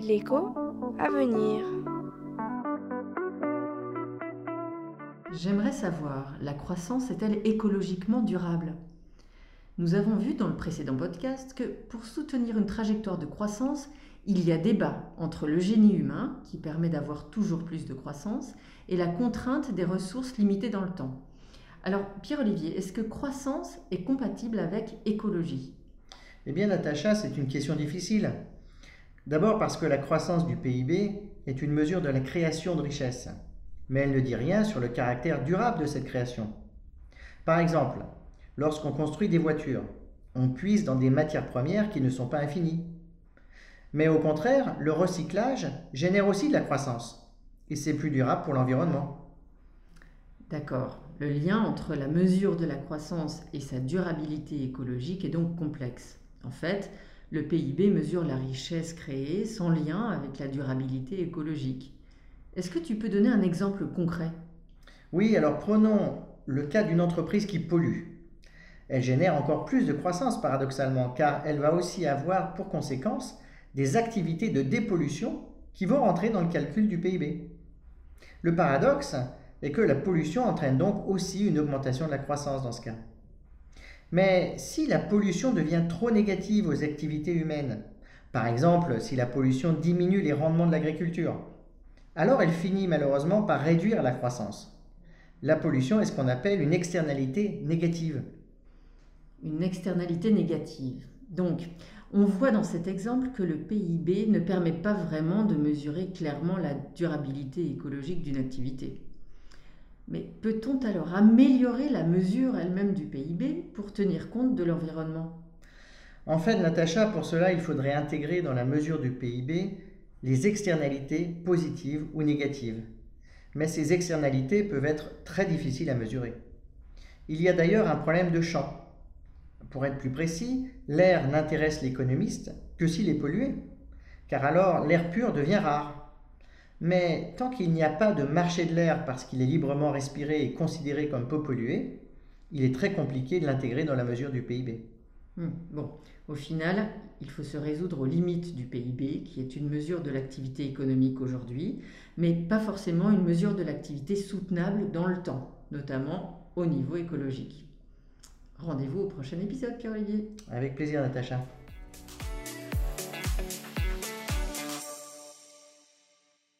L'écho à venir. J'aimerais savoir, la croissance est-elle écologiquement durable? Nous avons vu dans le précédent podcast que pour soutenir une trajectoire de croissance, il y a débat entre le génie humain, qui permet d'avoir toujours plus de croissance, et la contrainte des ressources limitées dans le temps. Alors, Pierre-Olivier, est-ce que croissance est compatible avec écologie? Eh bien, Natacha, c'est une question difficile. D'abord parce que la croissance du PIB est une mesure de la création de richesse, mais elle ne dit rien sur le caractère durable de cette création. Par exemple, lorsqu'on construit des voitures, on puise dans des matières premières qui ne sont pas infinies. Mais au contraire, le recyclage génère aussi de la croissance, et c'est plus durable pour l'environnement. D'accord. Le lien entre la mesure de la croissance et sa durabilité écologique est donc complexe. En fait, le PIB mesure la richesse créée sans lien avec la durabilité écologique. Est-ce que tu peux donner un exemple concret? Oui, alors prenons le cas d'une entreprise qui pollue. Elle génère encore plus de croissance paradoxalement, car elle va aussi avoir pour conséquence des activités de dépollution qui vont rentrer dans le calcul du PIB. Le paradoxe, et que la pollution entraîne donc aussi une augmentation de la croissance dans ce cas. Mais si la pollution devient trop négative aux activités humaines, par exemple si la pollution diminue les rendements de l'agriculture, alors elle finit malheureusement par réduire la croissance. La pollution est ce qu'on appelle une externalité négative. Une externalité négative. Donc, on voit dans cet exemple que le PIB ne permet pas vraiment de mesurer clairement la durabilité écologique d'une activité. Mais peut-on alors améliorer la mesure elle-même du PIB pour tenir compte de l'environnement? En fait, Natacha, pour cela, il faudrait intégrer dans la mesure du PIB les externalités positives ou négatives. Mais ces externalités peuvent être très difficiles à mesurer. Il y a d'ailleurs un problème de champ. Pour être plus précis, l'air n'intéresse l'économiste que s'il est pollué, car alors l'air pur devient rare. Mais tant qu'il n'y a pas de marché de l'air parce qu'il est librement respiré et considéré comme peu pollué, il est très compliqué de l'intégrer dans la mesure du PIB. Hmm, bon, au final, il faut se résoudre aux limites du PIB, qui est une mesure de l'activité économique aujourd'hui, mais pas forcément une mesure de l'activité soutenable dans le temps, notamment au niveau écologique. Rendez-vous au prochain épisode, Pierre-Olivier. Avec plaisir, Natacha.